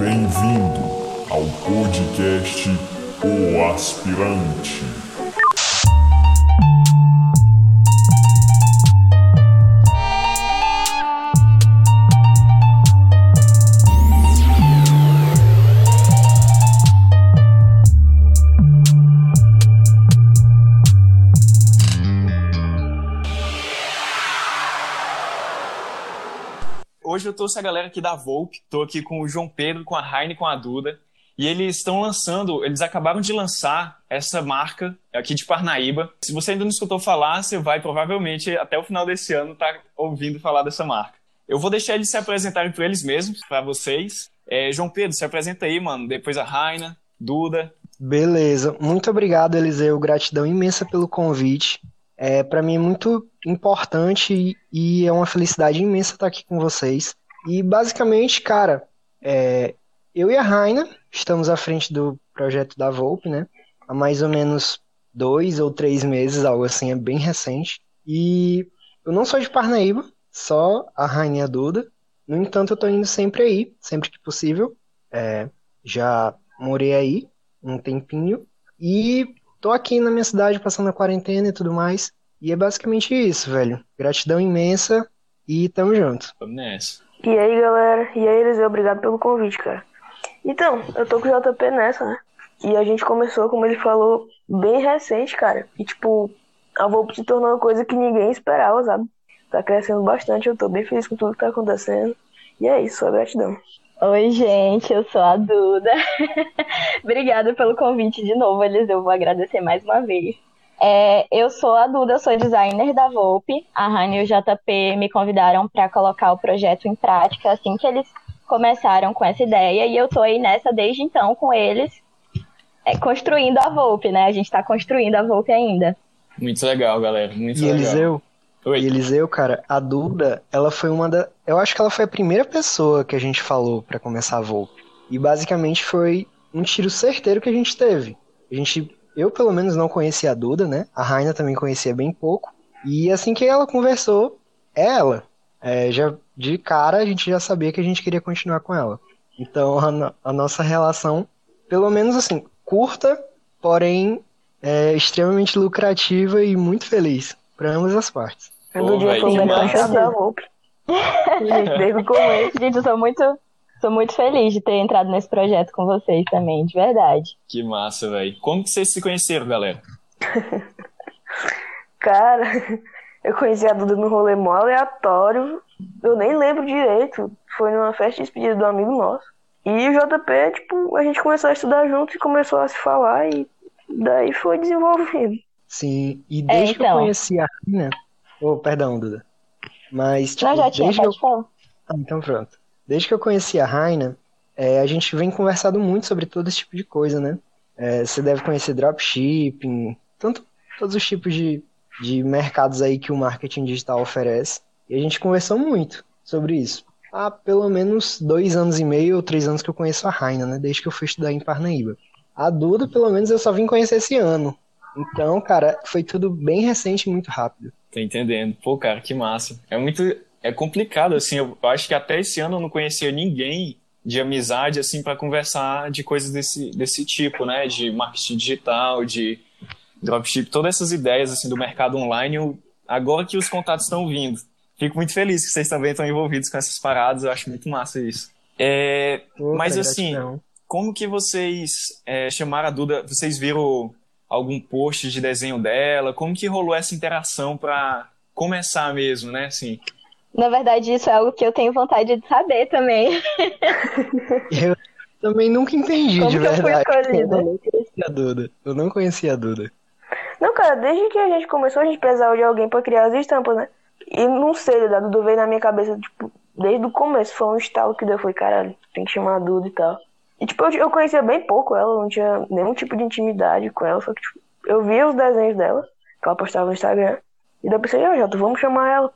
Bem-vindo ao podcast O Aspirante. Eu trouxe a galera aqui da Volpe, tô aqui com o João Pedro, com a Heine, com a Duda, e eles estão lançando, eles acabaram de lançar essa marca aqui de Parnaíba. Se você ainda não escutou falar, você vai provavelmente até o final desse ano estar tá ouvindo falar dessa marca. Eu vou deixar eles se apresentarem para eles mesmos, para vocês. É, João Pedro, se apresenta aí, mano. Depois a Raina, Duda. Beleza. Muito obrigado, Eliseu. Gratidão imensa pelo convite. É, para mim é muito importante e é uma felicidade imensa estar aqui com vocês. E basicamente, cara, é, eu e a Raina estamos à frente do projeto da Volpe, né? Há mais ou menos dois ou três meses, algo assim, é bem recente. E eu não sou de Parnaíba, só a Raina e a Duda. No entanto, eu tô indo sempre aí, sempre que possível. É, já morei aí um tempinho. E tô aqui na minha cidade passando a quarentena e tudo mais. E é basicamente isso, velho. Gratidão imensa e tamo junto. Vamos nessa. E aí, galera? E aí, Eliseu? Obrigado pelo convite, cara. Então, eu tô com o JP nessa, né? E a gente começou, como ele falou, bem recente, cara. E, tipo, a Volpe se tornou uma coisa que ninguém esperava, sabe? Tá crescendo bastante, eu tô bem feliz com tudo que tá acontecendo. E é isso, só gratidão. Oi, gente, eu sou a Duda. Obrigada pelo convite de novo, Eliseu. Vou agradecer mais uma vez. É, eu sou a Duda, sou designer da Volpe. A Rani e o JP me convidaram para colocar o projeto em prática assim que eles começaram com essa ideia. E eu tô aí nessa desde então com eles, é, construindo a Volpe, né? A gente está construindo a Volpe ainda. Muito legal, galera. Muito e legal. Eliseu, Oi. e Eliseu, cara, a Duda, ela foi uma da. Eu acho que ela foi a primeira pessoa que a gente falou para começar a Volpe. E basicamente foi um tiro certeiro que a gente teve. A gente, eu pelo menos não conhecia a Duda, né? A Raina também conhecia bem pouco. E assim que ela conversou, é ela. É, já de cara a gente já sabia que a gente queria continuar com ela. Então a, no- a nossa relação, pelo menos assim, curta, porém é, extremamente lucrativa e muito feliz para ambas as partes. O Pô, Dudinho véi, foi que o. Gente, desde o começo. Gente, eu sou muito, sou muito feliz de ter entrado nesse projeto com vocês também, de verdade. Que massa, velho. Como que vocês se conheceram, galera? Cara, eu conheci a Duda num rolê mó aleatório. Eu nem lembro direito. Foi numa festa de despedida do amigo nosso. E o JP, tipo, a gente começou a estudar junto e começou a se falar e daí foi desenvolvendo. Sim, e desde que eu então. conheci a Raina. Oh, perdão, Duda. Mas, tipo, Não, já tinha, desde eu. Ah, então pronto. Desde que eu conheci a Raina, é, a gente vem conversando muito sobre todo esse tipo de coisa, né? É, você deve conhecer dropshipping, tanto todos os tipos de, de mercados aí que o marketing digital oferece. E a gente conversou muito sobre isso. Há pelo menos dois anos e meio ou três anos que eu conheço a Raina, né? Desde que eu fui estudar em Parnaíba. A Duda, pelo menos, eu só vim conhecer esse ano. Então, cara, foi tudo bem recente e muito rápido. Tô entendendo. Pô, cara, que massa. É muito. É complicado, assim. Eu acho que até esse ano eu não conhecia ninguém de amizade, assim, para conversar de coisas desse, desse tipo, né? De marketing digital, de dropship, todas essas ideias, assim, do mercado online. eu- agora que os contatos estão vindo. Fico muito feliz que vocês também estão envolvidos com essas paradas. Eu acho muito massa isso. É, Pô, Mas, assim, como que vocês é, chamaram a Duda? Vocês viram algum post de desenho dela? Como que rolou essa interação para começar mesmo, né? Assim, Na verdade, isso é algo que eu tenho vontade de saber também. Eu também nunca entendi, Como de que eu fui verdade. escolhida? Eu não conhecia a Duda. Eu não conhecia a Duda. Não, cara, desde que a gente começou, a gente precisava de alguém pra criar as estampas, né? E não sei, a Duda veio na minha cabeça, tipo, desde o começo. Foi um estalo que deu. Foi, caralho, tem que chamar a Duda e tal. E, tipo, eu, eu conhecia bem pouco ela, não tinha nenhum tipo de intimidade com ela. Só que, tipo, eu via os desenhos dela, que ela postava no Instagram. E daí eu pensei, ó, Jota, vamos chamar ela.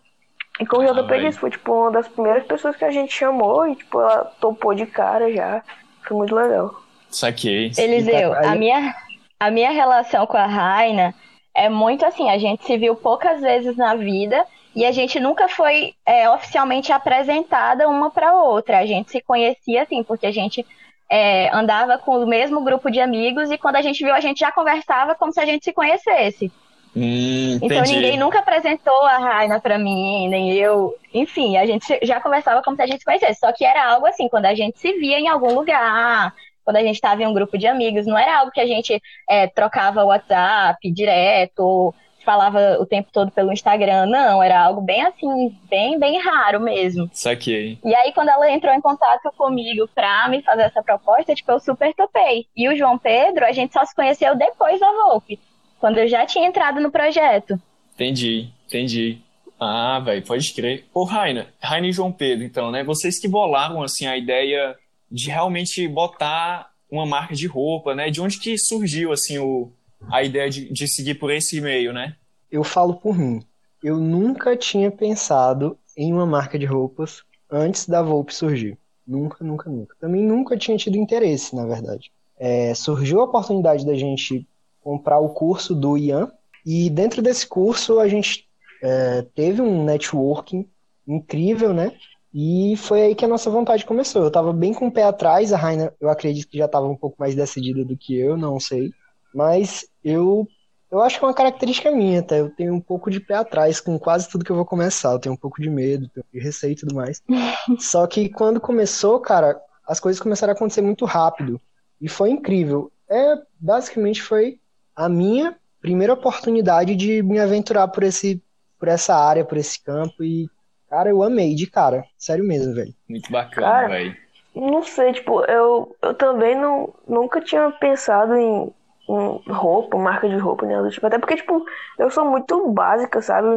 E como o Ah, velho. disse, foi, tipo, uma das primeiras pessoas que a gente chamou. E, tipo, ela topou de cara já. Foi muito legal. saquei. Eliseu, Aí- a minha, a minha relação com a Raina é muito assim, a gente se viu poucas vezes na vida e a gente nunca foi é, oficialmente apresentada uma para outra. A gente se conhecia assim, porque a gente é, andava com o mesmo grupo de amigos e quando a gente viu, a gente já conversava como se a gente se conhecesse. Hum, então ninguém nunca apresentou a Raina pra mim, nem eu. Enfim, a gente já conversava como se a gente se conhecesse. Só que era algo assim, quando a gente se via em algum lugar, quando a gente estava em um grupo de amigos, não era algo que a gente é, trocava WhatsApp direto, ou falava o tempo todo pelo Instagram. Não, era algo bem assim, bem, bem raro mesmo. Saquei. E aí, quando ela entrou em contato comigo pra me fazer essa proposta, tipo, eu super topei. E o João Pedro, a gente só se conheceu depois da Volpe, quando eu já tinha entrado no projeto. Entendi, entendi. Ah, velho, pode crer. Ô, Raina, Raina e João Pedro, então, né? Vocês que bolaram, assim, a ideia de realmente botar uma marca de roupa, né? De onde que surgiu, assim, o, a ideia de, de seguir por esse meio, né? Eu falo por mim. Eu nunca tinha pensado em uma marca de roupas antes da Volpe surgir. Nunca, nunca, nunca. Também nunca tinha tido interesse, na verdade. É, surgiu a oportunidade da gente comprar o curso do Ian, e dentro desse curso a gente é, teve um networking incrível, né? E foi aí que a nossa vontade começou. Eu tava bem com o pé atrás, a Raina, eu acredito que já estava um pouco mais decidida do que eu, não sei. Mas eu eu acho que é uma característica minha, tá? Eu tenho um pouco de pé atrás com quase tudo que eu vou começar. Eu tenho um pouco de medo, tenho de receio e tudo mais. Só que quando começou, cara, as coisas começaram a acontecer muito rápido. E foi incrível. É, basicamente foi a minha primeira oportunidade de me aventurar por esse por essa área, por esse campo e cara, eu amei de cara, sério mesmo, velho. Muito bacana, velho. Não sei, tipo, eu, eu também não, nunca tinha pensado em, em roupa, marca de roupa, né? Tipo, até porque, tipo, eu sou muito básica, sabe?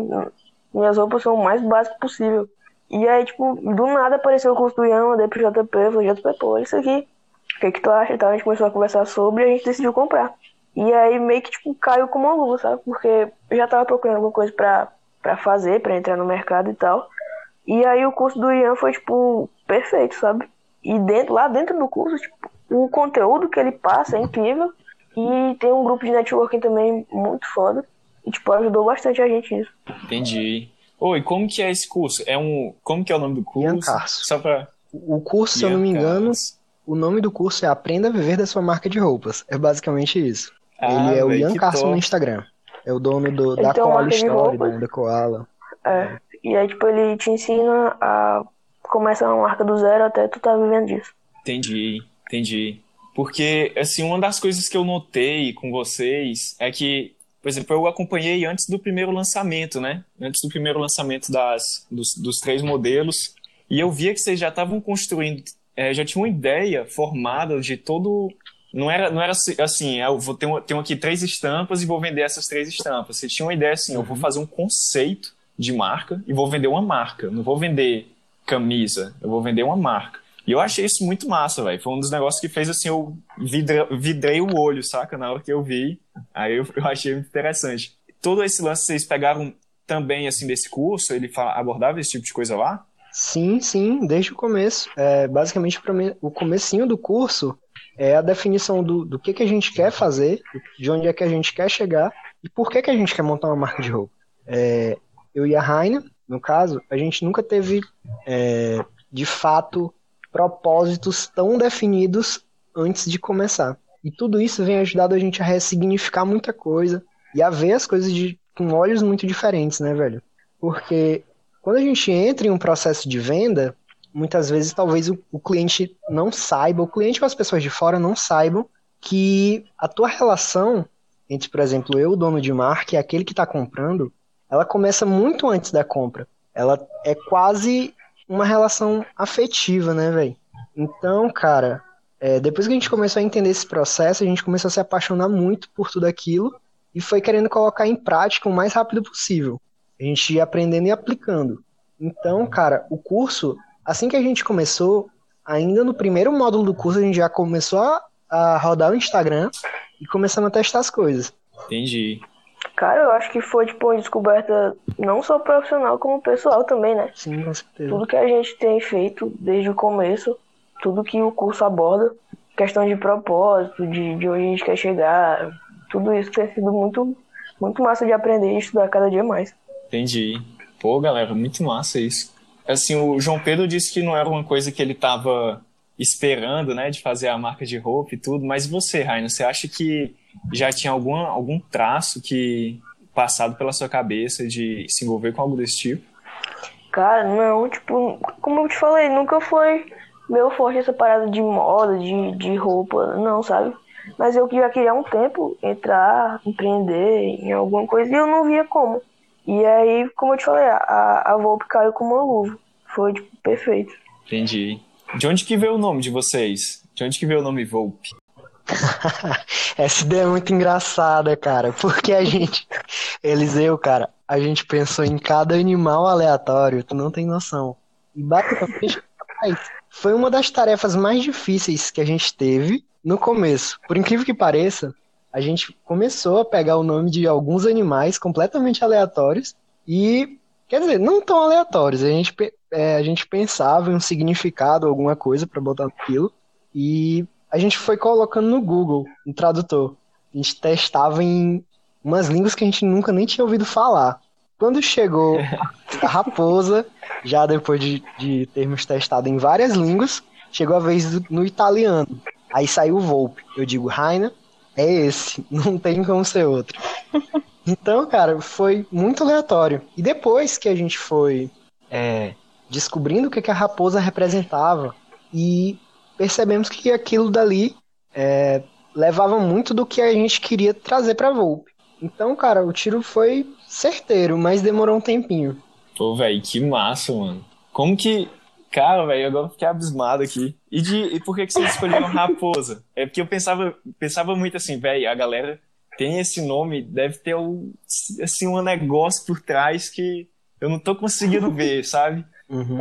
Minhas roupas são o mais básicas possível. E aí, tipo, do nada apareceu o curso do Ian, mandei pro JP, eu falei, JP, pô, isso aqui, o que que tu acha? e tal? A gente começou a conversar sobre e a gente decidiu comprar. E aí meio que, tipo, caiu como uma luva, sabe? Porque eu já tava procurando alguma coisa pra, pra fazer, pra entrar no mercado e tal. E aí o curso do Ian foi, tipo, perfeito, sabe? E dentro, lá dentro do curso, tipo, o conteúdo que ele passa é incrível. E tem um grupo de networking também muito foda. E, tipo, ajudou bastante a gente nisso. Entendi. Oi, como que é esse curso? É um, como que é o nome do curso? Ian Carso. Só pra O curso, se eu não me Ian engano, Carso. o nome do curso é Aprenda a Viver da Sua Marca de Roupas. É basicamente isso. Ah, Ele é o Ian Carson top. no Instagram. É o dono do, Ele da Koala Story, roupas. né, da Koala. É. E aí, tipo, ele te ensina a começar uma marca do zero até tu tá vivendo disso. Entendi, entendi. Porque, assim, uma das coisas que eu notei com vocês é que, por exemplo, eu acompanhei antes do primeiro lançamento, né? Antes do primeiro lançamento das, dos, dos três modelos. E eu via que vocês já estavam construindo, é, já tinham uma ideia formada de todo. Não era, não era assim, assim, eu vou ter tenho aqui três estampas e vou vender essas três estampas. Vocês tinham uma ideia assim, eu vou fazer um conceito de marca e vou vender uma marca. Não vou vender camisa, eu vou vender uma marca. E eu achei isso muito massa, velho. Foi um dos negócios que fez assim, eu vidra, vidrei o olho, saca? Na hora que eu vi. Aí eu, eu achei muito interessante. Todo esse lance vocês pegaram também, assim, desse curso? Ele fa- abordava esse tipo de coisa lá? Sim, sim, desde o começo. É, basicamente, o comecinho do curso é a definição do, do que, que a gente quer fazer, de onde é que a gente quer chegar e por que, que a gente quer montar uma marca de roupa. É, eu e a Raina, no caso, a gente nunca teve, é, de fato, propósitos tão definidos antes de começar. E tudo isso vem ajudando a gente a ressignificar muita coisa e a ver as coisas de, com olhos muito diferentes, né, velho? Porque quando a gente entra em um processo de venda, muitas vezes talvez o, o cliente não saiba, o cliente ou as pessoas de fora não saibam que a tua relação entre, por exemplo, eu, dono de marca, e aquele que está comprando, ela começa muito antes da compra. Ela é quase uma relação afetiva, né, velho? Então, cara, é, depois que a gente começou a entender esse processo, a gente começou a se apaixonar muito por tudo aquilo e foi querendo colocar em prática o mais rápido possível. A gente ia aprendendo e aplicando. Então, cara, o curso, assim que a gente começou, ainda no primeiro módulo do curso, a gente já começou a, a rodar o Instagram e começamos a testar as coisas. Entendi. Cara, eu acho que foi, tipo, uma descoberta não só profissional, como pessoal também, né? Sim, com certeza. Tudo que a gente tem feito desde o começo, tudo que o curso aborda, questão de propósito, de, de onde a gente quer chegar, tudo isso tem sido muito, muito massa de aprender e estudar cada dia mais. Entendi. Pô, galera, muito massa isso. Assim, o João Pedro disse que não era uma coisa que ele tava esperando, né, de fazer a marca de roupa e tudo, mas você, Raina, você acha que já tinha algum, algum traço que passado pela sua cabeça de se envolver com algo desse tipo? Cara, não, tipo, como eu te falei, nunca foi meu forte essa parada de moda, de, de roupa, não, sabe? Mas eu já queria há um tempo entrar, empreender em alguma coisa e eu não via como. E aí, como eu te falei, a, a Volpe caiu como uma luva. Foi, tipo, perfeito. Entendi. De onde que veio o nome de vocês? De onde que veio o nome Volpe? Essa ideia é muito engraçada, cara, porque a gente, Eliseu, cara, a gente pensou em cada animal aleatório, tu não tem noção. E basicamente, foi uma das tarefas mais difíceis que a gente teve no começo. Por incrível que pareça, a gente começou a pegar o nome de alguns animais completamente aleatórios e, quer dizer, não tão aleatórios. A gente, é, a gente pensava em um significado, alguma coisa para botar naquilo e a gente foi colocando no Google, no tradutor. A gente testava em umas línguas que a gente nunca nem tinha ouvido falar. Quando chegou a raposa, já depois de, de termos testado em várias línguas, chegou a vez do, no italiano. Aí saiu o Volpe. Eu digo, Raina, é esse, não tem como ser outro. Então, cara, foi muito aleatório. E depois que a gente foi é, descobrindo o que, que a raposa representava e percebemos que aquilo dali é, levava muito do que a gente queria trazer pra Volpe. Então, cara, o tiro foi certeiro, mas demorou um tempinho. Pô, velho, que massa, mano. Como que Cara, velho, agora fiquei abismado aqui. E, de, e por que, que vocês escolheram Raposa? É porque eu pensava, pensava muito assim, velho, a galera tem esse nome, deve ter um, assim, um negócio por trás que eu não tô conseguindo ver, sabe? Uhum.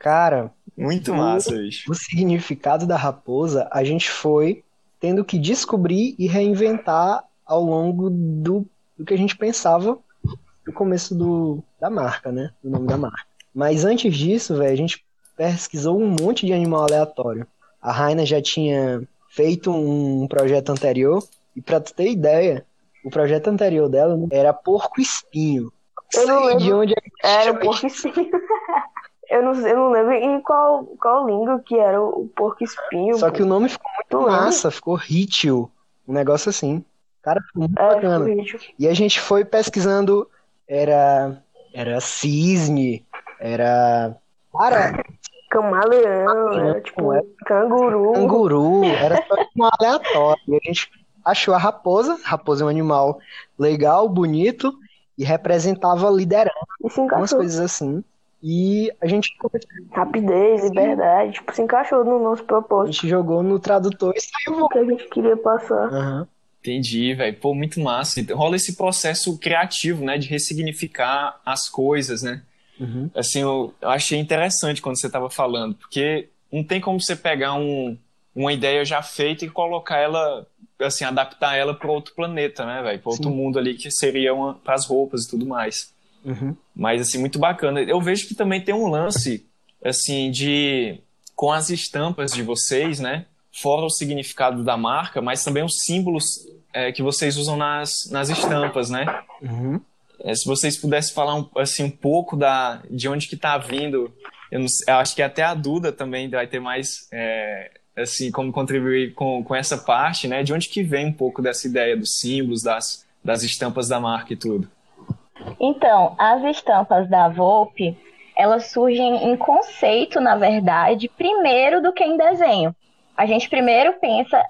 Cara, muito massa, bicho. O significado da raposa, a gente foi tendo que descobrir e reinventar ao longo do, do que a gente pensava no começo do, da marca, né? Do nome da marca. Mas antes disso, velho, a gente pesquisou um monte de animal aleatório. A Raina já tinha feito um projeto anterior, e pra tu ter ideia, o projeto anterior dela era porco espinho. Eu não lembro. De onde é era o porco espinho. eu, não, eu não lembro em qual, qual língua que era o porco espinho. Só que o nome ficou muito massa, ficou Ritio. Um negócio assim. Cara, ficou muito é, bacana. Ficou e a gente foi pesquisando, era, era cisne, era. Cara. Camaleão, era tipo era, canguru. Canguru, era só um aleatório. E a gente achou a raposa. Raposa é um animal legal, bonito e representava liderança. Umas coisas assim. E a gente. Rapidez, liberdade, tipo, se encaixou no nosso propósito. A gente jogou no tradutor e saiu o que a gente queria passar. Uhum. Entendi, velho. Pô, muito massa. Então, rola esse processo criativo, né? De ressignificar as coisas, né? Uhum. Assim, eu, eu, achei interessante quando você estava falando, porque não tem como você pegar um, uma ideia já feita e colocar ela, assim, adaptar ela para outro planeta, né, velho? Para outro mundo ali que seria para as roupas e tudo mais. Uhum. Mas, assim, muito bacana. Eu vejo que também tem um lance, assim, de. com as estampas de vocês, né? Fora o significado da marca, mas também os símbolos é, que vocês usam nas, nas estampas, né? Uhum. É, se vocês pudessem falar um, assim, um pouco da, de onde que está vindo, eu, não, eu, acho que até a Duda também vai ter mais é, assim como contribuir com, com essa parte, né? De onde que vem um pouco dessa ideia dos símbolos, das, das estampas da marca e tudo? Então, as estampas da Volpe, elas surgem em conceito, na verdade, primeiro do que em desenho. A gente primeiro pensa,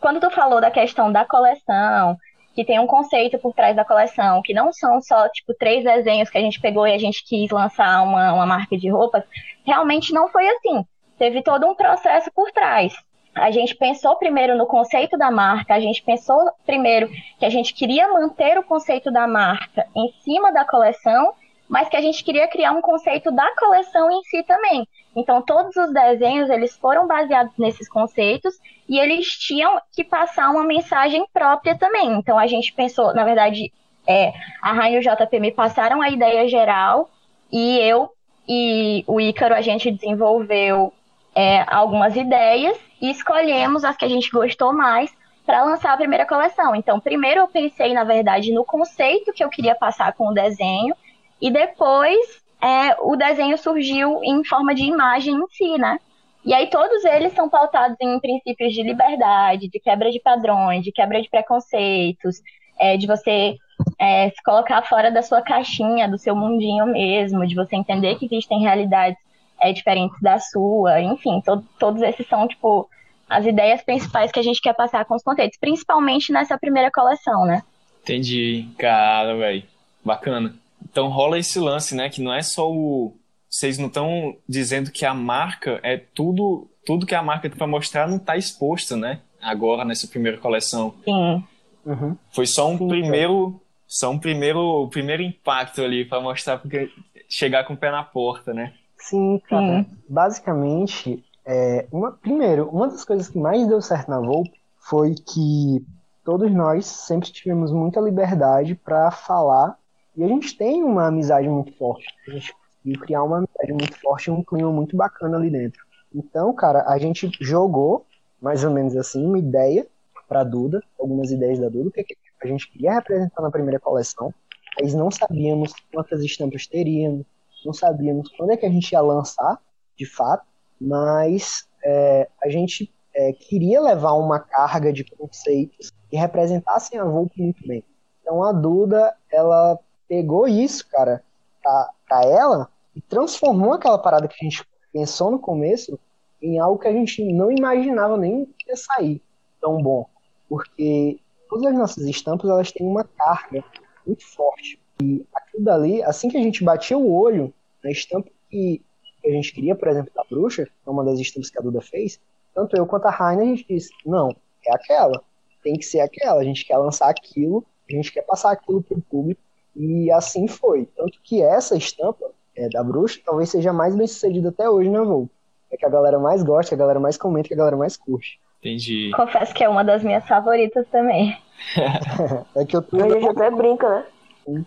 quando tu falou da questão da coleção, que tem um conceito por trás da coleção, que não são só, tipo, três desenhos que a gente pegou e a gente quis lançar uma, uma marca de roupas, realmente não foi assim. Teve todo um processo por trás. A gente pensou primeiro no conceito da marca, a gente pensou primeiro que a gente queria manter o conceito da marca em cima da coleção, mas que a gente queria criar um conceito da coleção em si também. Então, todos os desenhos, eles foram baseados nesses conceitos e eles tinham que passar uma mensagem própria também. Então, a gente pensou, na verdade, é, a Rainha e o JP me passaram a ideia geral e eu e o Ícaro, a gente desenvolveu é, algumas ideias e escolhemos as que a gente gostou mais para lançar a primeira coleção. Então, primeiro eu pensei, na verdade, no conceito que eu queria passar com o desenho, E depois é, o desenho surgiu em forma de imagem em si, né? E aí todos eles são pautados em princípios de liberdade, de quebra de padrões, de quebra de preconceitos, é, de você é, se colocar fora da sua caixinha, do seu mundinho mesmo, de você entender que existem realidades é, diferentes da sua, enfim, to todos esses são, tipo, as ideias principais que a gente quer passar com os conceitos, principalmente nessa primeira coleção, né? Entendi, cara, velho. Bacana. Então rola esse lance, né? Que não é só o. Vocês não estão dizendo que a marca é tudo. Tudo que a marca tem pra mostrar não tá exposto, né? Agora, nessa primeira coleção. Sim. Uhum. Foi só um Sim, primeiro. Só um primeiro, primeiro impacto ali pra mostrar porque chegar com o pé na porta, né? Sim, cara. Basicamente, é, uma, primeiro, uma das coisas que mais deu certo na Volpe foi que todos nós sempre tivemos muita liberdade para falar e a gente tem uma amizade muito forte. A gente conseguiu criar uma amizade muito forte e um clima muito bacana ali dentro. Então, cara, a gente jogou mais ou menos assim uma ideia para Duda, algumas ideias da Duda, o que a gente queria representar na primeira coleção. Mas não sabíamos quantas estampas teríamos, não sabíamos quando é que a gente ia lançar, de fato, mas é, a gente é, queria levar uma carga de conceitos que representassem a Volpe muito bem. Então a Duda, ela pegou isso, cara, pra, pra ela e transformou aquela parada que a gente pensou no começo em algo que a gente não imaginava nem que ia sair tão bom. Porque todas as nossas estampas, elas têm uma carga muito forte. E aquilo dali, assim que a gente batia o olho na estampa que a gente queria, por exemplo, da bruxa, que é uma das estampas que a Duda fez, tanto eu quanto a Raina, a gente disse, não, é aquela, tem que ser aquela, a gente quer lançar aquilo, a gente quer passar aquilo para o público, e assim foi. Tanto que essa estampa é, da bruxa talvez seja mais bem sucedida até hoje na Volpe. É que a galera mais gosta, que a galera mais comenta, que a galera mais curte. Entendi. Confesso que é uma das minhas favoritas também. É que eu tô... A gente até brinca, né?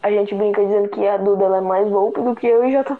A gente brinca dizendo que a Duda ela é mais Volpe do que eu e JP.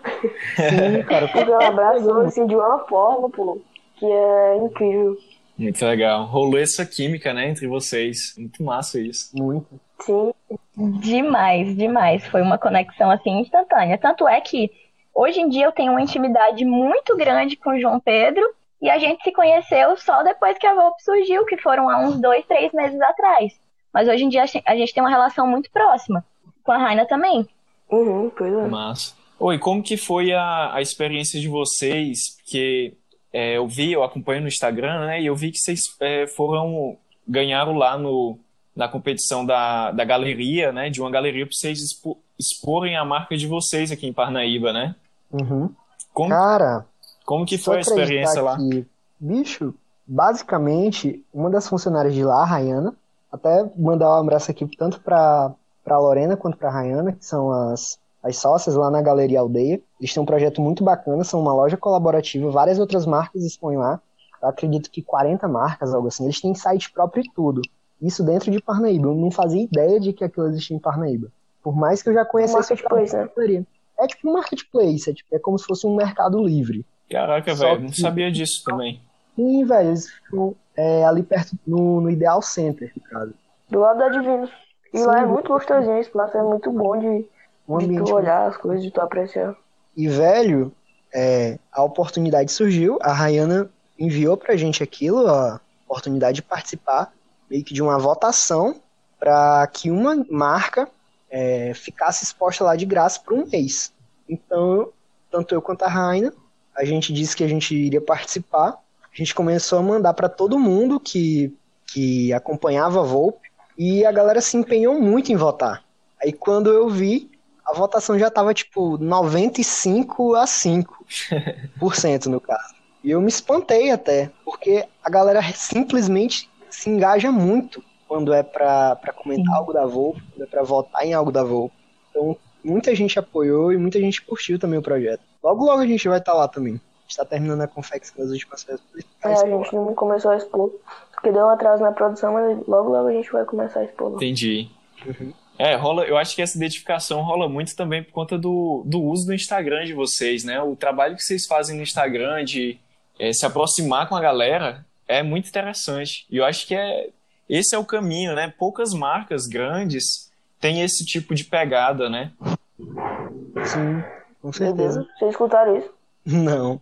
Sim, cara, Porque ela abraçou assim de uma forma, pô, que é incrível. Muito legal. Rolou essa química, né, entre vocês. Muito massa isso. muito. Sim, Demais, demais. Foi uma conexão assim instantânea. Tanto é que hoje em dia eu tenho uma intimidade muito grande com o João Pedro e a gente se conheceu só depois que a Volpe surgiu, que foram há uns dois, três meses atrás. Mas hoje em dia a gente tem uma relação muito próxima. Com a Raina também. uhum, pois é. Massa. Oi, como que foi a, a experiência de vocês? Porque é, eu vi, eu acompanho no Instagram, né? E eu vi que vocês é, foram, ganharam lá no, na competição da, da galeria, né? De uma galeria para vocês expo, exporem a marca de vocês aqui em Parnaíba, né? Uhum. Como, Cara, como que foi a experiência lá? que, bicho, basicamente, uma das funcionárias de lá, a Rayana, até mandar um abraço aqui tanto pra, pra Lorena quanto pra Rayana, que são as, as sócias lá na Galeria Aldeia. Eles têm um projeto muito bacana, são uma loja colaborativa, várias outras marcas expõem lá. Eu acredito que 40 marcas, algo assim. Eles têm site próprio e tudo. Isso dentro de Parnaíba. Eu não fazia ideia de que aquilo existia em Parnaíba. Por mais que eu já conhecesse Marketplace, né? É tipo um marketplace, é, tipo, é como se fosse um mercado livre. Caraca, Só velho, não que- sabia disso também. Sim, velho, eles ficam é, ali perto, no, no Ideal Center, no caso. Do lado da Divinos. E Sim, lá é muito gostosinho, esse espaço é muito bom de, Um de tu olhar as coisas, de tu apreciar. E, velho, é, a oportunidade surgiu, a Rayana enviou pra gente aquilo, a oportunidade de participar meio que de uma votação para que uma marca é, ficasse exposta lá de graça por um mês. Então, tanto eu quanto a Raina, a gente disse que a gente iria participar. A gente começou a mandar para todo mundo que, que acompanhava a Volpe e a galera se empenhou muito em votar. Aí quando eu vi, a votação já tava tipo 95 a 5% no caso. E eu me espantei até, porque a galera simplesmente se engaja muito quando é pra, pra comentar algo da Volpe, quando é pra votar em algo da Volpe. Então, muita gente apoiou e muita gente curtiu também o projeto. Logo, logo a gente vai estar lá também. A gente tá terminando a confecção das últimas peças. É, a gente não começou a expor, porque deu um atraso na produção, mas logo logo a gente vai começar a expor. lá. Entendi. Uhum. É, rola, eu acho que essa identificação rola muito também por conta do, do uso do Instagram de vocês, né? O trabalho que vocês fazem no Instagram de é, se aproximar com a galera é muito interessante. E eu acho que é, esse é o caminho, né? Poucas marcas grandes têm esse tipo de pegada, né? Sim, com Deus, certeza. vocês escutaram isso? Não.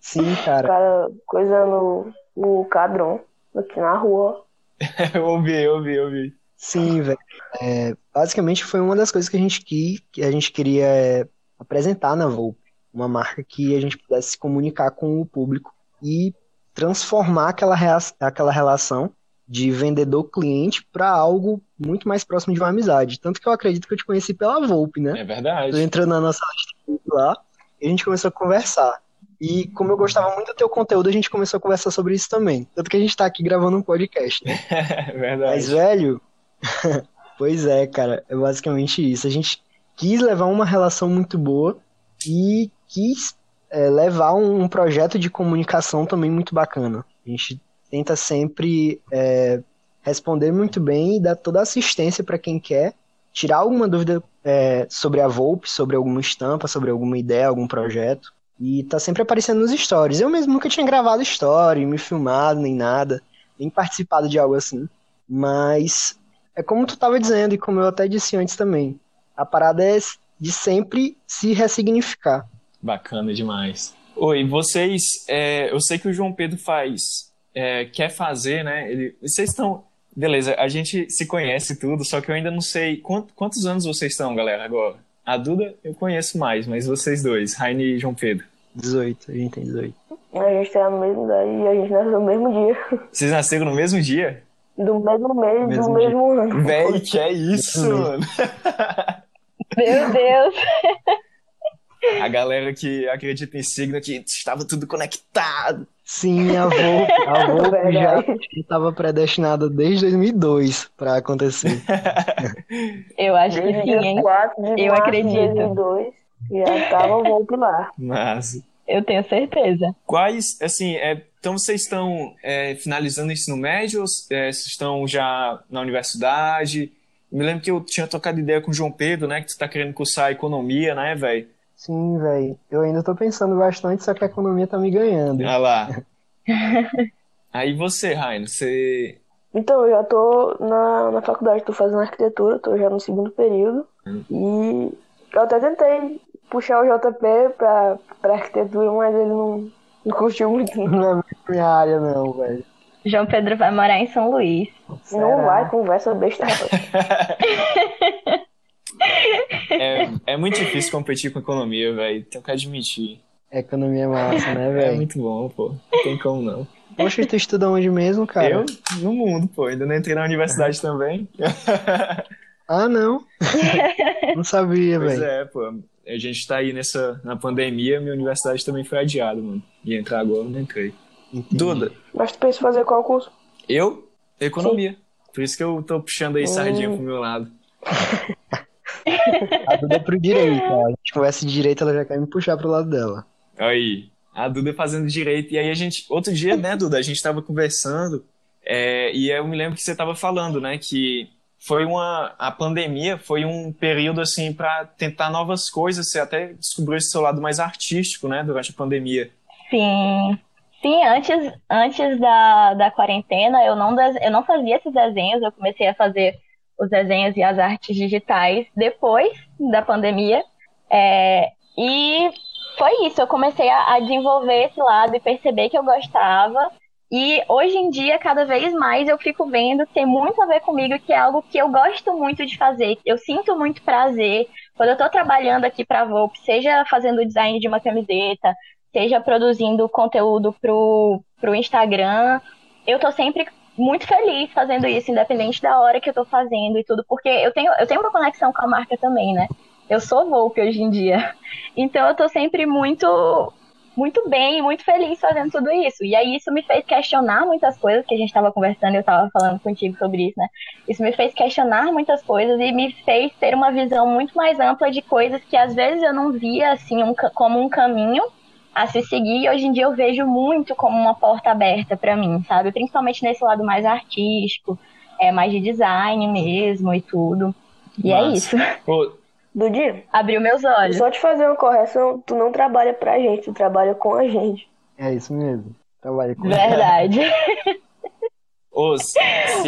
Sim, cara. Cara, coisa no o cadrão aqui na rua. eu ouvi, eu ouvi, eu ouvi. Sim, velho. É, basicamente foi uma das coisas que a gente quis, que a gente queria é, apresentar na Volpe. Uma marca que a gente pudesse se comunicar com o público e transformar aquela, aquela relação de vendedor-cliente para algo muito mais próximo de uma amizade. Tanto que eu acredito que eu te conheci pela Volpe, né? É Tu verdade. entrou na nossa lista lá e a gente começou a conversar. E como eu gostava muito do teu conteúdo, a gente começou a conversar sobre isso também. Tanto que a gente tá aqui gravando um podcast, né? É verdade. Mas, velho, pois é, cara, é basicamente isso. A gente quis levar uma relação muito boa e quis é, levar um, projeto de comunicação também muito bacana. A gente tenta sempre é, responder muito bem e dar toda a assistência para quem quer, tirar alguma dúvida é, sobre a Volpe, sobre alguma estampa, sobre alguma ideia, algum projeto. E tá sempre aparecendo nos stories. Eu mesmo nunca tinha gravado story, me filmado, nem nada, nem participado de algo assim. Mas é como tu estava dizendo e como eu até disse antes também. A parada é de sempre se ressignificar. Bacana demais. Oi, vocês, é, eu sei que o João Pedro faz, é, quer fazer, né? Ele, vocês estão, beleza? A gente se conhece tudo, só que eu ainda não sei quant- quantos anos vocês estão, galera, agora. A Duda eu conheço mais, mas vocês dois, Raine e João Pedro. 18, a gente tem 18. A gente tem a mesma idade e a gente nasceu no mesmo dia. Vocês nasceram no mesmo dia? Do mesmo mês, Mesmo do mesmo ano. Véi, que é isso, mano? Meu Deus. A galera que acredita em signo que estava tudo conectado. Sim, a Volpe, a Volpe já estava predestinada desde 2002 para acontecer. Eu acho que sim, hein? dia 4 de Eu março acredito. de 2002, já tava o Volpe lá. Mas Eu tenho certeza. quais, assim, é, então vocês estão é, finalizando o ensino médio ou é, vocês estão já na universidade? Me lembro que eu tinha trocado ideia com o João Pedro, né? Que tu tá querendo cursar economia, né, velho? Sim, velho. Eu ainda tô pensando bastante, só que a economia tá me ganhando. Olha lá. Aí você, Rainer, você. Então, eu já tô na, na faculdade, tô fazendo arquitetura, tô já no segundo período. E eu até tentei puxar o JP pra, pra arquitetura, mas ele não, não curtiu muito. Não, Não é minha área, não, velho. João Pedro vai morar em São Luís. Será? vai, conversa besta. É, é muito difícil competir com economia, velho. Tenho que admitir. Economia é massa, né, É velho? muito bom, pô. Não tem como não. Poxa, tu estuda onde mesmo, cara? Eu, no mundo, pô. Ainda não entrei na universidade também. Ah, não. Não sabia, Pois velho. é, pô. A gente tá aí nessa, na pandemia, minha universidade também foi adiada, mano. Ia entrar agora, não entrei. Entendi. Duda, Mas tu pensa em fazer qual curso? eu? Economia. Por isso que eu tô puxando aí sardinha pro meu lado. A Duda é pro direito, ó. A gente conversa de direito, ela já quer me puxar pro lado dela. Aí, a Duda fazendo direito. E aí a gente, outro dia, né, Duda, a gente tava conversando, é, e eu me lembro que você tava falando, né, que foi uma, a pandemia foi um período, assim, pra tentar novas coisas. Você até descobriu esse seu lado mais artístico, né, durante a pandemia. Sim. Sim, antes, antes da, da quarentena, eu não, eu não fazia esses desenhos, eu comecei a fazer os desenhos e as artes digitais depois da pandemia. É, e foi isso, eu comecei a, a desenvolver esse lado e perceber que eu gostava. E hoje em dia, cada vez mais, eu fico vendo que tem muito a ver comigo, que é algo que eu gosto muito de fazer. Eu sinto muito prazer quando eu estou trabalhando aqui para a Volpe, seja fazendo o design de uma camiseta, seja produzindo conteúdo pro, pro Instagram, eu tô sempre muito feliz fazendo isso, independente da hora que eu tô fazendo e tudo, porque eu tenho, eu tenho uma conexão com a marca também, né? Eu sou Volpe hoje em dia. Então eu tô sempre muito muito bem, muito feliz fazendo tudo isso. E aí isso me fez questionar muitas coisas que a gente estava conversando, eu estava falando contigo sobre isso, né? Isso me fez questionar muitas coisas e me fez ter uma visão muito mais ampla de coisas que às vezes eu não via assim um como um caminho a se seguir e hoje em dia eu vejo muito como uma porta aberta para mim, sabe? Principalmente nesse lado mais artístico, é mais de design mesmo e tudo. E é isso. Pô, Dudi, Abriu meus olhos. só te fazer uma correção, tu não trabalha pra gente, tu trabalha com a gente. É isso mesmo. Trabalha com Verdade. Ô, se se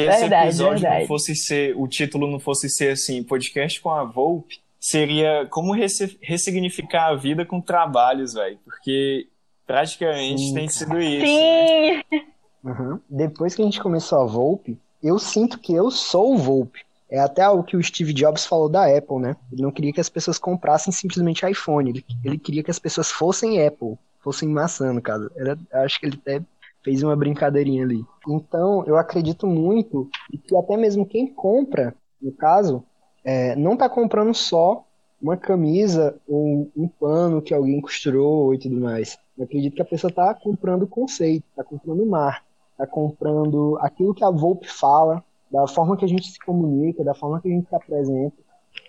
esse Verdade, episódio verdade. não fosse ser, o título não fosse ser assim, podcast com a Volpe, seria como ressignificar a vida com trabalhos, velho. Porque praticamente Sim, tem sido isso. né? Sim! Uhum. Depois que a gente começou a Volpe, eu sinto que eu sou o Volpe. É até algo que o Steve Jobs falou da Apple, né? Ele não queria que as pessoas comprassem simplesmente iPhone. Ele, ele queria que as pessoas fossem Apple, fossem maçã, no caso. Era, acho que ele até fez uma brincadeirinha ali. Então, eu acredito muito que até mesmo quem compra, no caso, é, não tá comprando só uma camisa ou um pano que alguém costurou e tudo mais. Eu acredito que a pessoa tá comprando conceito, tá comprando marca, tá comprando aquilo que a Volpe fala, da forma que a gente se comunica, da forma que a gente se apresenta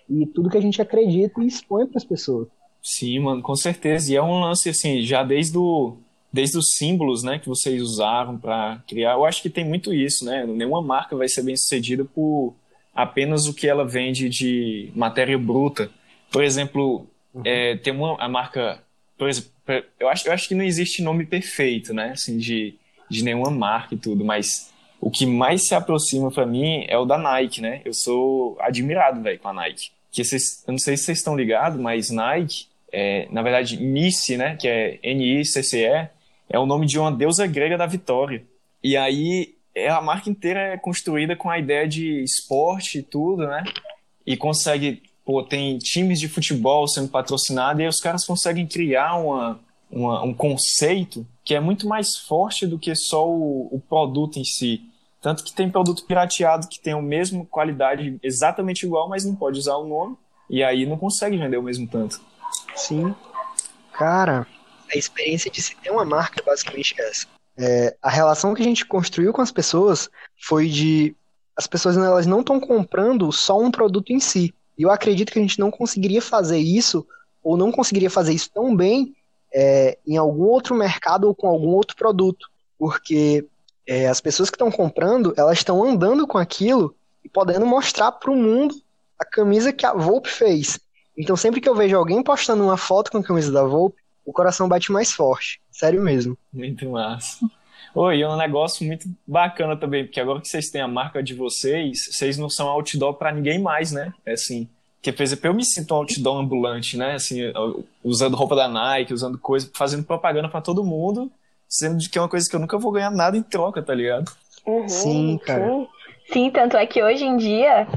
e tudo que a gente acredita e expõe para as pessoas. Sim, mano, com certeza. E é um lance assim, já desde o, desde os símbolos, né, que vocês usaram para criar. Eu acho que tem muito isso, né? Nenhuma marca vai ser bem sucedida por apenas o que ela vende de matéria bruta. Por exemplo, é, tem uma a marca, por exemplo, eu acho, eu acho que não existe nome perfeito, né, assim, de, de nenhuma marca e tudo, mas o que mais se aproxima para mim é o da Nike, né? Eu sou admirado, velho, com a Nike. Que vocês, eu não sei se vocês estão ligados, mas Nike, é, na verdade, Nice, né? Que é N-I-C-C-E, é o nome de uma deusa grega da vitória. E aí, é, a marca inteira é construída com a ideia de esporte e tudo, né? E consegue, pô, tem times de futebol sendo patrocinados e aí os caras conseguem criar uma, uma, um conceito que é muito mais forte do que só o, o produto em si. Tanto que tem produto pirateado que tem a mesma qualidade exatamente igual, mas não pode usar o nome. E aí não consegue vender o mesmo tanto. Sim. Cara, a experiência de se ter uma marca basicamente é essa. É, a relação que a gente construiu com as pessoas foi de as pessoas elas não estão comprando só um produto em si. E eu acredito que a gente não conseguiria fazer isso ou não conseguiria fazer isso tão bem é, em algum outro mercado ou com algum outro produto, porque é, as pessoas que estão comprando elas estão andando com aquilo e podendo mostrar para o mundo a camisa que a Volpe fez. Então sempre que eu vejo alguém postando uma foto com a camisa da Volpe, o coração bate mais forte. Sério mesmo. Muito massa. Oi, e é um negócio muito bacana também, porque agora que vocês têm a marca de vocês, vocês não são outdoor para ninguém mais, né? É assim, que, por exemplo, eu me sinto um outdoor ambulante, né? Assim, usando roupa da Nike, usando coisa, fazendo propaganda para todo mundo, sendo que é uma coisa que eu nunca vou ganhar nada em troca, tá ligado? Uhum, Sim, cara. sim. Sim, tanto é que hoje em dia,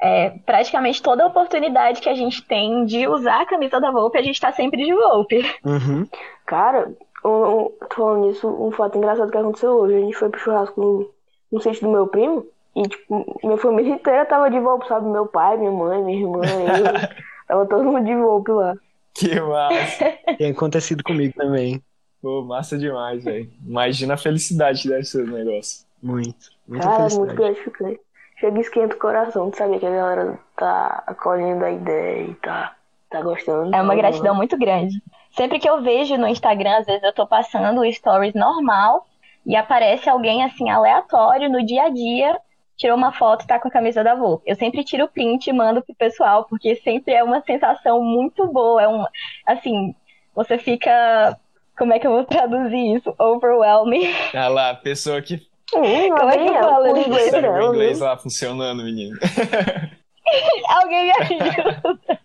é, praticamente toda oportunidade que a gente tem de usar a camisa da Volpe, a gente tá sempre de Volpe. Uhum. Cara, um, tô falando nisso, um fato engraçado que aconteceu hoje. A gente foi pro churrasco no, no sítio do meu primo e, tipo, minha família inteira tava de volta, sabe? Meu pai, minha mãe, minha irmã, eu. tava todo mundo de volta lá. Que massa. Tem acontecido comigo também. Pô, massa demais, velho. Imagina a felicidade que deve ser o negócio. Muito. Muita Cara, é muito felicidade. gratificante. Chega e esquenta o coração de saber que a galera tá acolhendo a ideia e tá, tá gostando. É uma tá gratidão muito grande. Sempre que eu vejo no Instagram, às vezes eu tô passando o stories normal e aparece alguém assim aleatório no dia a dia, tirou uma foto e tá com a camisa da Volpe. Eu sempre tiro o print e mando pro pessoal, porque sempre é uma sensação muito boa. É um, assim, você fica. Como é que eu vou traduzir isso? Overwhelming. Ah lá, a pessoa que Hum, Como é que ela, fala com o isso? inglês o inglês lá funcionando, menino. alguém me ajuda.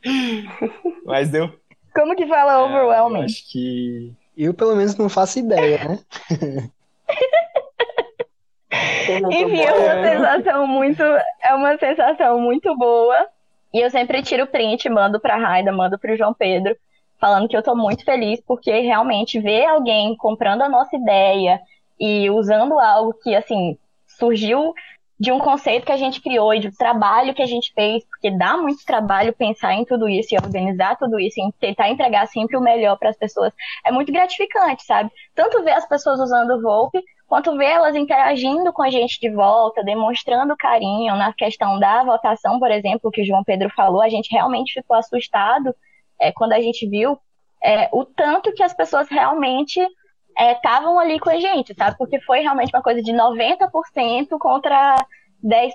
Mas deu. Como que fala É, eu overwhelming? acho que. Eu, pelo menos, não faço ideia, né? Eu Enfim, é uma boa. sensação muito, é uma sensação muito boa. E eu sempre tiro print, mando pra Raida, mando pro João Pedro, falando que eu tô muito feliz porque realmente ver alguém comprando a nossa ideia e usando algo que assim surgiu de um conceito que a gente criou e de trabalho que a gente fez, porque dá muito trabalho pensar em tudo isso e organizar tudo isso e tentar entregar sempre o melhor para as pessoas. É muito gratificante, sabe? Tanto ver as pessoas usando o Volpe, quanto ver elas interagindo com a gente de volta, demonstrando carinho na questão da votação, por exemplo, que o João Pedro falou, a gente realmente ficou assustado é, quando a gente viu é, o tanto que as pessoas realmente estavam ali com a gente, sabe? Porque foi realmente uma coisa de 90% contra 10%,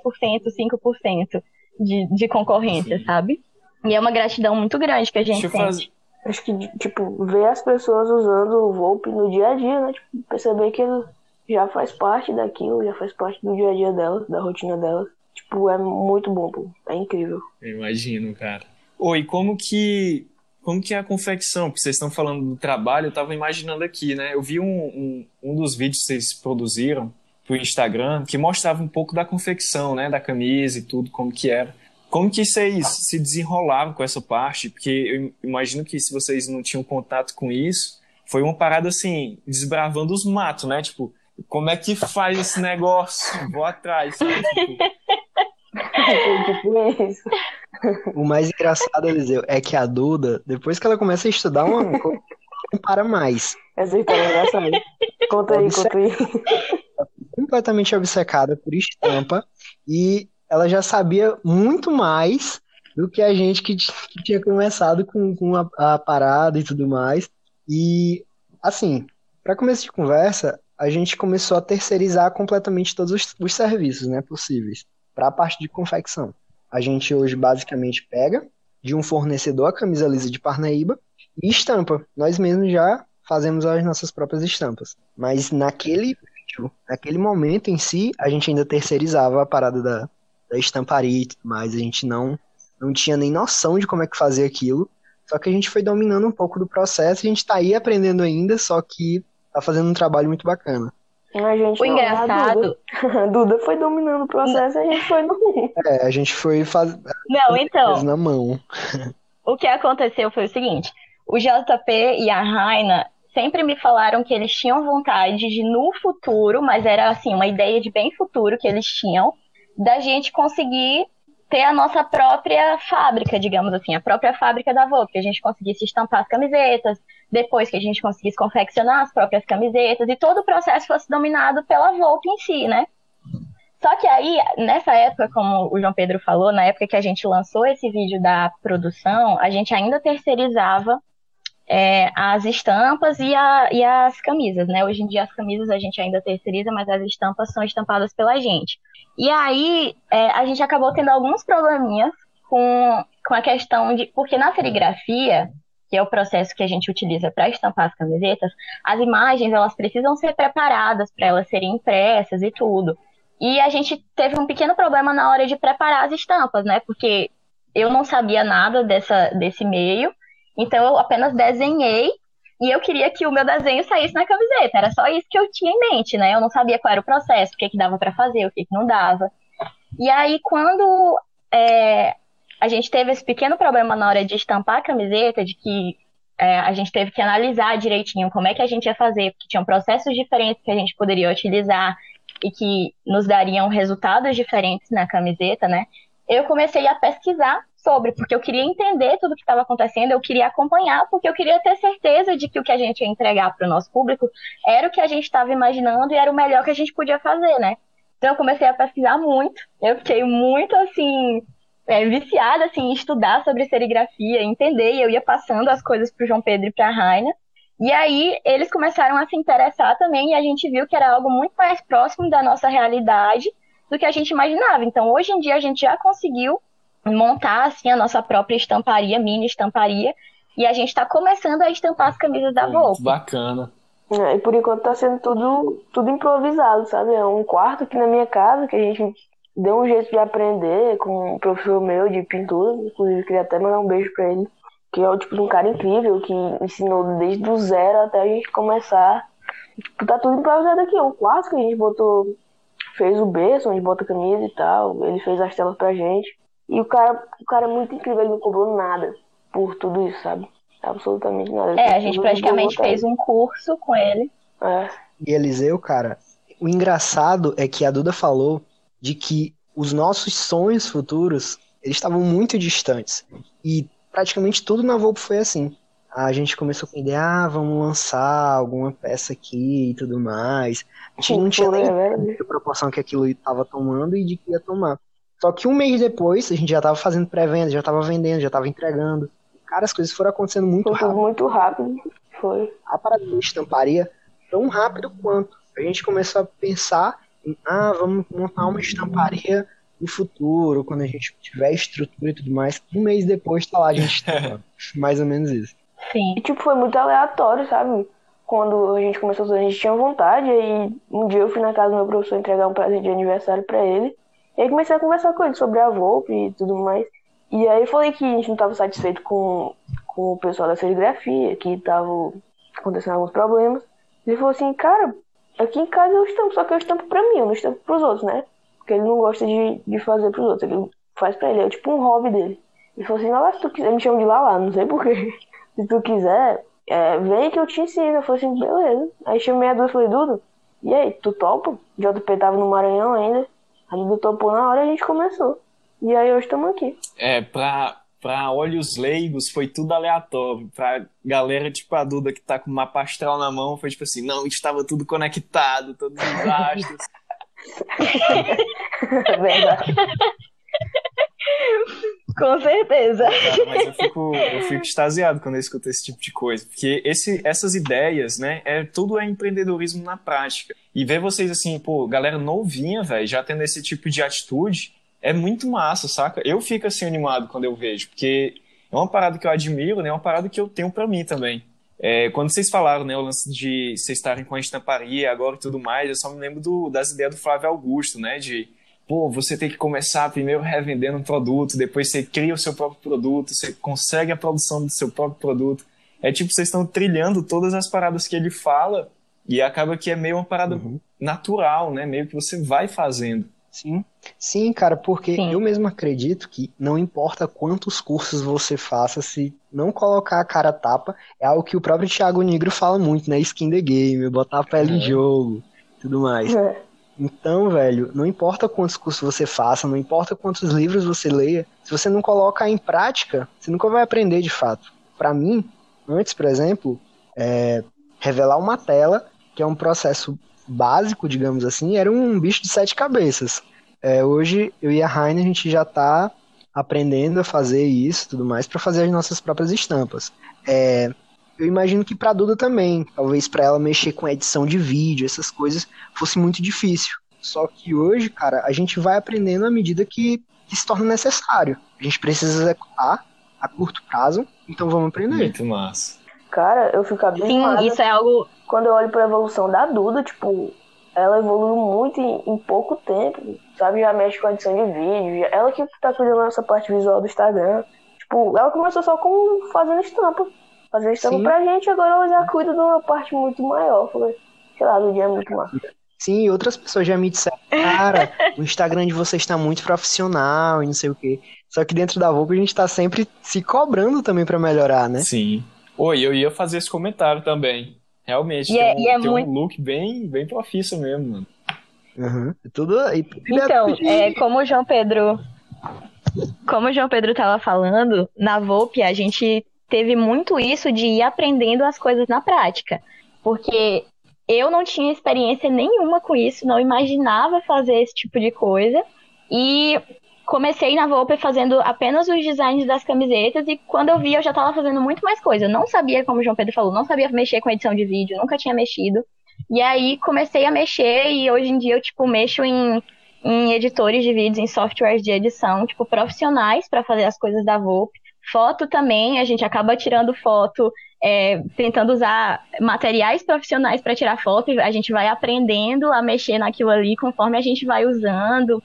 5% de, de concorrência, Sim. sabe? E é uma gratidão muito grande que a gente Deixa sente. fazer. Acho que, tipo, ver as pessoas usando o Volpe no dia a dia, né? Tipo, perceber que ele já faz parte daquilo, já faz parte do dia a dia delas, da rotina delas. Tipo, é muito bom, pô. É incrível. Eu imagino, cara. Oi, como que como que é a confecção? Porque vocês estão falando do trabalho, eu estava imaginando aqui, né? Eu vi um, um, um dos vídeos que vocês produziram pro Instagram que mostrava um pouco da confecção, né? Da camisa e tudo, como que era. Como que vocês se desenrolavam com essa parte? Porque eu imagino que se vocês não tinham contato com isso, foi uma parada assim, desbravando os matos, né? Tipo, como é que faz esse negócio? Vou atrás. Sabe? Tipo, tipo isso. O mais engraçado, Eliseu, é que a Duda, depois que ela começa a estudar uma coisa, não para mais. Essa história é engraçada. Conta aí, conta aí. Completamente obcecada por estampa e ela já sabia muito mais do que a gente que, que tinha começado com, com a, a parada e tudo mais. E, assim, para começo de conversa, a gente começou a terceirizar completamente todos os, os serviços né, possíveis para a parte de confecção. A gente hoje basicamente pega de um fornecedor a camisa lisa de Parnaíba e estampa. Nós mesmos já fazemos as nossas próprias estampas. Mas naquele naquele momento em si, a gente ainda terceirizava a parada da, da estamparia mais. A gente não, não tinha nem noção de como é que fazia aquilo. Só que a gente foi dominando um pouco do processo, a gente está aí aprendendo ainda, só que tá fazendo um trabalho muito bacana. A gente O engraçado. A Duda, a Duda foi dominando o processo e a gente foi dominando. É, a gente foi faz... Não, então, na mão. o que aconteceu foi o seguinte: o JP e a Raina sempre me falaram que eles tinham vontade de, no futuro, mas era assim, uma ideia de bem futuro que eles tinham, da gente conseguir ter a nossa própria fábrica, digamos assim, a própria fábrica da Vogue, que a gente conseguisse estampar as camisetas, depois que a gente conseguisse confeccionar as próprias camisetas e todo o processo fosse dominado pela Volpe em si, né? Só que aí, nessa época, como o João Pedro falou, na época que a gente lançou esse vídeo da produção, a gente ainda terceirizava é, as estampas e, a, e as camisas, né? Hoje em dia as camisas a gente ainda terceiriza, mas as estampas são estampadas pela gente. E aí é, a gente acabou tendo alguns probleminhas com, com a questão de. Porque na serigrafia, que é o processo que a gente utiliza para estampar as camisetas, as imagens elas precisam ser preparadas para elas serem impressas e tudo. E a gente teve um pequeno problema na hora de preparar as estampas, né? Porque eu não sabia nada dessa, desse meio, então eu apenas desenhei e eu queria que o meu desenho saísse na camiseta. Era só isso que eu tinha em mente, né? Eu não sabia qual era o processo, o que, que dava para fazer, o que, que não dava. E aí, quando é, a gente teve esse pequeno problema na hora de estampar a camiseta, de que é, a gente teve que analisar direitinho como é que a gente ia fazer, porque tinham processos diferentes que a gente poderia utilizar e que nos dariam resultados diferentes na camiseta, né? Eu comecei a pesquisar sobre, porque eu queria entender tudo o que estava acontecendo, eu queria acompanhar, porque eu queria ter certeza de que o que a gente ia entregar para o nosso público era o que a gente estava imaginando e era o melhor que a gente podia fazer, né? Então eu comecei a pesquisar muito, eu fiquei muito assim é, viciada assim, em estudar sobre serigrafia, entender, e eu ia passando as coisas para o João Pedro e para a Raina. E aí eles começaram a se interessar também e a gente viu que era algo muito mais próximo da nossa realidade do que a gente imaginava. Então hoje em dia a gente já conseguiu montar assim a nossa própria estamparia, mini estamparia, e a gente está começando a estampar as camisas da muito Volpe. bacana. É, e por enquanto tá sendo tudo, tudo improvisado, sabe? É um quarto aqui na minha casa que a gente deu um jeito de aprender com um professor meu de pintura, inclusive queria até mandar um beijo pra ele, que é o tipo de um cara incrível que ensinou desde o zero até a gente começar. Tipo, tá tudo improvisado aqui, é um quarto que a gente botou, fez o berço, onde bota a camisa e tal, ele fez as telas pra gente. E o cara, o cara é muito incrível, ele não cobrou nada por tudo isso, sabe? Absolutamente nada. Ele É, a gente praticamente fez um curso com ele. É. E Eliseu, cara, o engraçado é que a Duda falou de que os nossos sonhos futuros, eles estavam muito distantes. E praticamente tudo na Volpe foi assim. A gente começou com a ideia, ah, vamos lançar alguma peça aqui e tudo mais. A gente não tinha nem é a proporção que aquilo estava tomando e de que ia tomar. Só que um mês depois, a gente já estava fazendo pré-venda, já estava vendendo, já estava entregando. Cara, as coisas foram acontecendo muito Foi rápido. muito rápido. Foi. A parada da estamparia, tão rápido quanto. A gente começou a pensar ah, vamos montar uma estamparia no futuro, quando a gente tiver estrutura e tudo mais. Um mês depois tá lá a gente estampando. Mais ou menos isso. Sim. E tipo, foi muito aleatório, sabe? Quando a gente começou a fazer, a gente tinha vontade, aí um dia eu fui na casa do meu professor entregar um presente de aniversário pra ele. E aí comecei a conversar com ele sobre a Volpe e tudo mais. E aí eu falei que a gente não tava satisfeito com, com o pessoal da serigrafia, que tava acontecendo alguns problemas. Ele falou assim, cara, aqui em casa eu estampo, só que eu estampo pra mim, eu não estampo pros outros, né? Porque ele não gosta de, de fazer pros outros, ele faz pra ele, é tipo um hobby dele. Ele falou assim, Lala, se tu quiser, me chama de Lala, não sei porquê. Se tu quiser, é, vem que eu te ensino. Eu falei assim, beleza. Aí chamei a Duda e falei, Duda, e aí, tu topa? JP tava no Maranhão ainda. A Duda topou na hora e a gente começou. E aí hoje estamos aqui. É, pra, pra olhos leigos foi tudo aleatório. Pra galera tipo a Duda que tá com uma astral na mão, foi tipo assim, não, estava tudo conectado, todos os astros. Verdade. Com certeza. Cara, mas eu fico, eu fico extasiado quando eu escuto esse tipo de coisa. Porque esse, essas ideias, né, é, tudo é empreendedorismo na prática. E ver vocês assim, pô, galera novinha, velho, já tendo esse tipo de atitude, é muito massa, saca? Eu fico assim animado quando eu vejo, porque é uma parada que eu admiro, né, é uma parada que eu tenho para mim também. É, quando vocês falaram, né, o lance de vocês estarem com a estamparia agora e tudo mais, eu só me lembro do, das ideias do Flávio Augusto, né, de pô, você tem que começar primeiro revendendo um produto, depois você cria o seu próprio produto, você consegue a produção do seu próprio produto. É tipo, vocês estão trilhando todas as paradas que ele fala e acaba que é meio uma parada Uhum. natural, né? Meio que você vai fazendo. Sim. Sim, cara, porque Sim. eu mesmo acredito que não importa quantos cursos você faça, se não colocar a cara tapa, é algo que o próprio Thiago Negro fala muito, né? Skin the game, botar a pele em É. jogo, tudo mais. É. Então, velho, não importa quantos cursos você faça, não importa quantos livros você leia, se você não colocar em prática, você nunca vai aprender de fato. Pra mim, antes, por exemplo, é, revelar uma tela, que é um processo básico, digamos assim, era um bicho de sete cabeças. É, hoje, eu e a Raine, a gente já tá aprendendo a fazer isso e tudo mais para fazer as nossas próprias estampas. É, eu imagino que para Duda também, talvez para ela mexer com edição de vídeo, essas coisas, fosse muito difícil. Só que hoje, cara, a gente vai aprendendo à medida que, que se torna necessário. A gente precisa executar a curto prazo, então vamos aprender. Muito massa. Cara, eu fico Sim, abismado isso é algo. Quando eu olho pra evolução da Duda, tipo, ela evoluiu muito em, em pouco tempo, sabe? Já mexe com edição de vídeo, já- ela que tá cuidando dessa parte visual do Instagram. Tipo, ela começou só com fazendo estampa. Fazendo estampa Sim. pra gente, agora ela já cuida de uma parte muito maior. Falei, sei lá, do dia é muito massa. Sim, e outras pessoas já me disseram, cara, o Instagram de vocês está muito profissional e não sei o quê. Só que dentro da Volpe a gente tá sempre se cobrando também pra melhorar, né? Sim. Oi, eu ia fazer esse comentário também. Realmente, E tem, é- um, e é tem muito- um look bem, bem profissa mesmo, mano. Uhum. Tudo, e tudo Então, é, como o João Pedro. Como o João Pedro estava falando, na Volpe a gente teve muito isso de ir aprendendo as coisas na prática. Porque eu não tinha experiência nenhuma com isso, não imaginava fazer esse tipo de coisa. E comecei na Volpe fazendo apenas os designs das camisetas e quando eu vi eu já estava fazendo muito mais coisa. Eu não sabia, como o João Pedro falou, não sabia mexer com edição de vídeo, nunca tinha mexido. E aí comecei a mexer e hoje em dia eu tipo mexo em, em editores de vídeos, em softwares de edição, tipo profissionais para fazer as coisas da Volpe. Foto também, a gente acaba tirando foto, é, tentando usar materiais profissionais para tirar foto, a gente vai aprendendo a mexer naquilo ali conforme a gente vai usando.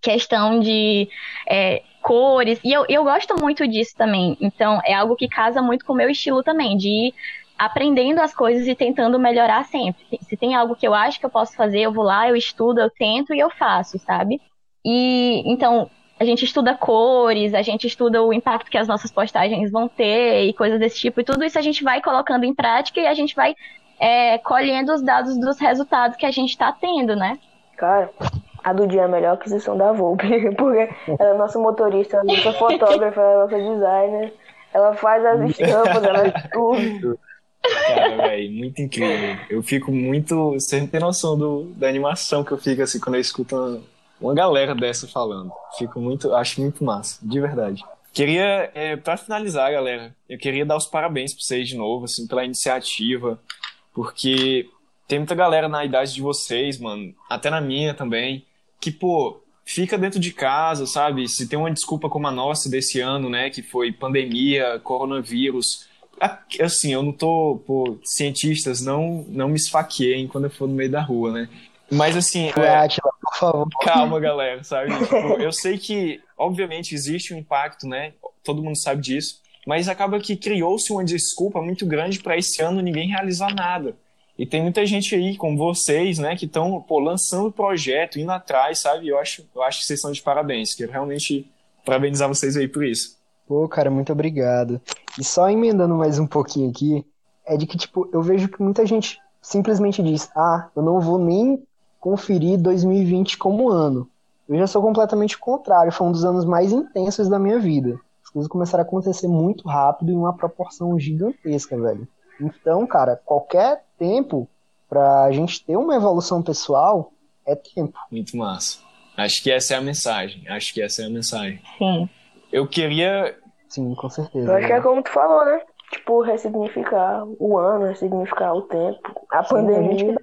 Questão de é, cores, e eu, eu gosto muito disso também. Então, é algo que casa muito com o meu estilo também, de ir aprendendo as coisas e tentando melhorar sempre. Se tem algo que eu acho que eu posso fazer, eu vou lá, eu estudo, eu tento e eu faço, sabe? E então a gente estuda cores, a gente estuda o impacto que as nossas postagens vão ter e coisas desse tipo. E tudo isso a gente vai colocando em prática e a gente vai é, colhendo os dados dos resultados que a gente está tendo, né? Cara, a do dia é a melhor aquisição da Volpe, porque ela é nossa motorista, ela é nossa fotógrafa, ela é nossa designer, ela faz as estampas, ela é tudo. Cara, velho, muito incrível. Eu fico muito. Você não tem noção do, da animação que eu fico assim quando eu escuto uma, uma galera dessa falando. Fico muito. Acho muito massa, de verdade. Queria, é, para finalizar, galera, eu queria dar os parabéns pra vocês de novo, assim, pela iniciativa, porque tem muita galera na idade de vocês, mano, até na minha também, que, pô, fica dentro de casa, sabe? Se tem uma desculpa como a nossa desse ano, né, que foi pandemia, coronavírus. Assim, eu não tô, pô, cientistas, não, não me esfaqueiem quando eu for no meio da rua, né? Mas assim, é, Atila, por favor. calma, galera, sabe? Tipo, eu sei que obviamente existe um impacto, né? Todo mundo sabe disso, mas acaba que criou-se uma desculpa muito grande para esse ano ninguém realizar nada. E tem muita gente aí, como vocês, né, que estão lançando o projeto, indo atrás, sabe? Eu acho, eu acho que vocês são de parabéns. Quero realmente parabenizar vocês aí por isso. Pô, cara, muito obrigado. E só emendando mais um pouquinho aqui, é de que, tipo, eu vejo que muita gente simplesmente diz: ah, eu não vou nem conferir 2020 como ano. Eu já sou completamente contrário, foi um dos anos mais intensos da minha vida. As coisas começaram a acontecer muito rápido em uma proporção gigantesca, velho. Então, cara, qualquer tempo pra gente ter uma evolução pessoal é tempo. Muito massa. Acho que essa é a mensagem. Acho que essa é a mensagem. Sim. Eu queria. Sim, com certeza. Eu acho que é como tu falou, né? Tipo, ressignificar o ano, ressignificar o tempo, a Sim, a pandemia.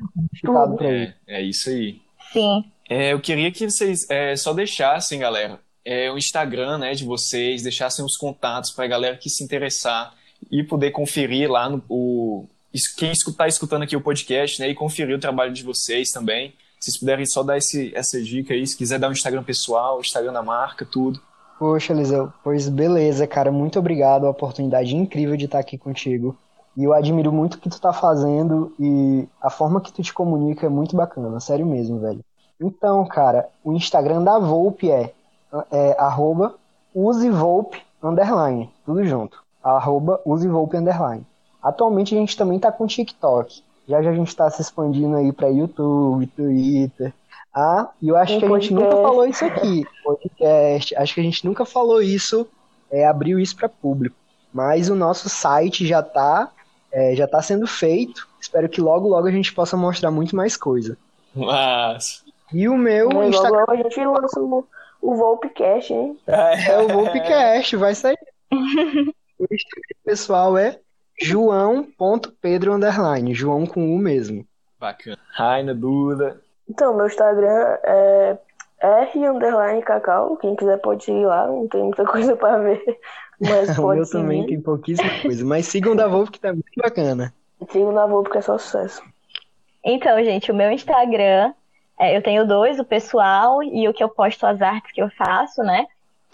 pra É, isso. é isso aí. Sim. É, eu queria que vocês é, só deixassem, galera, é, o Instagram né, de vocês, deixassem os contatos para a galera que se interessar e poder conferir lá no. O, quem está escutando aqui o podcast né, e conferir o trabalho de vocês também. Se vocês puderem só dar esse, essa dica aí, se quiser dar um Instagram pessoal, Instagram da marca, tudo. Poxa, Eliseu, pois beleza, cara, muito obrigado, a oportunidade incrível de estar aqui contigo. E eu admiro muito o que tu tá fazendo e a forma que tu te comunica é muito bacana, sério mesmo, velho. Então, cara, o Instagram da Volpe é, é arroba usevolpe underline, tudo junto. Arroba usevolpe underline. Atualmente a gente também tá com TikTok. Já já a gente tá se expandindo aí pra YouTube, Twitter. Ah, e eu acho Tem que a gente nunca podcast. falou isso aqui. Podcast. Acho que a gente nunca falou isso, é, abriu isso para público. Mas o nosso site já tá, é, já tá sendo feito. Espero que logo, logo a gente possa mostrar muito mais coisa. Mas. E o meu Logo, Instagram logo a gente lança o, o Volpcast, hein? é o Volpcast, vai sair. o Instagram pessoal é joão.pedro underline, João com U mesmo. Bacana. Raina, Duda. Então, meu Instagram é R underline Cacau. Quem quiser pode seguir lá, não tem muita coisa pra ver. Mas o meu também seguir. tem pouquíssima coisa. Mas sigam da Volpe que tá muito bacana. Sigo na Volpe que é só sucesso. Então, gente, o meu Instagram, é, eu tenho dois, o pessoal e o que eu posto as artes que eu faço, né?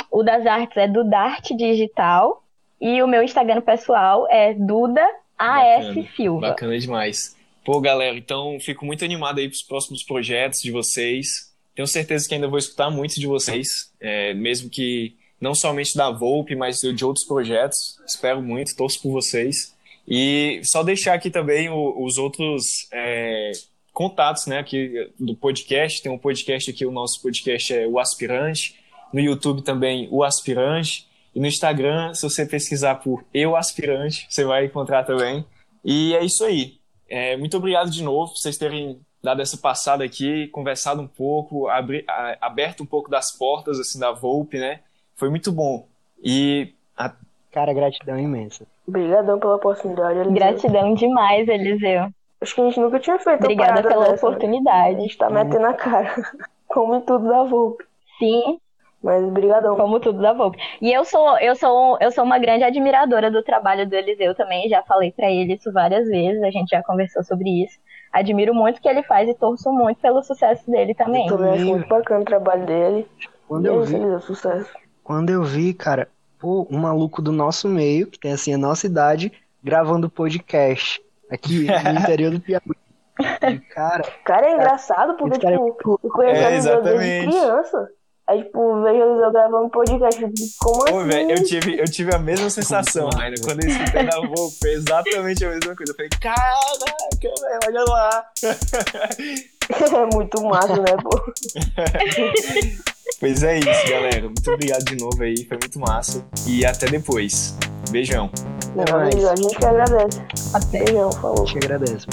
O das artes é do Darte Digital e o meu Instagram pessoal é Duda AS Bacana. Silva. Bacana demais. Pô, galera, então fico muito animado aí pros próximos projetos de vocês. Tenho certeza que ainda vou escutar muito de vocês, é, mesmo que não somente da Volpe, mas de outros projetos. Espero muito, torço por vocês. E só deixar aqui também o- os outros é, contatos, né, aqui do podcast. Tem um podcast aqui, o nosso podcast é o Aspirante. No YouTube também o Aspirante. E no Instagram, se você pesquisar por Eu Aspirante, você vai encontrar também. E é isso aí. É, muito obrigado de novo por vocês terem dado essa passada aqui, conversado um pouco, abri- a- aberto um pouco das portas assim da Volpe, né? Foi muito bom. E a- Cara, gratidão imensa. Obrigadão pela oportunidade. Eliseu. Gratidão demais, Eliseu. Acho que a gente nunca tinha feito Obrigada pela dessa, né? A oportunidade. gente tá metendo a cara. Como em tudo da Volpe. Sim, Mas brigadão. como tudo da Volpe. E eu sou, eu sou, eu sou uma grande admiradora do trabalho do Eliseu também, já falei pra ele isso várias vezes, a gente já conversou sobre isso. Admiro muito o que ele faz e torço muito pelo sucesso dele também. Eu também acho muito bacana o trabalho dele. Quando e é eu vi, Eliseu, sucesso. Quando eu vi, cara, pô, um maluco do nosso meio, que tem assim a nossa idade, gravando podcast aqui no interior do Piauí. E, cara, Cara, é engraçado porque, é tipo, eu conheço É, a Eliseu desde criança. Aí, tipo, vejo a Eliseu gravando podcast. eu Como Pô, assim? velho, eu tive, eu tive a mesma sensação, Rainer. Quando eu escutei da foi exatamente a mesma coisa. Eu falei, caraca, velho, olha lá. é muito massa, né, pô? Pois é isso, galera. Muito obrigado de novo aí, foi muito massa. E até depois. Beijão. Não. Eliseu, a gente que agradece. Até. Beijão, falou. te agradeço.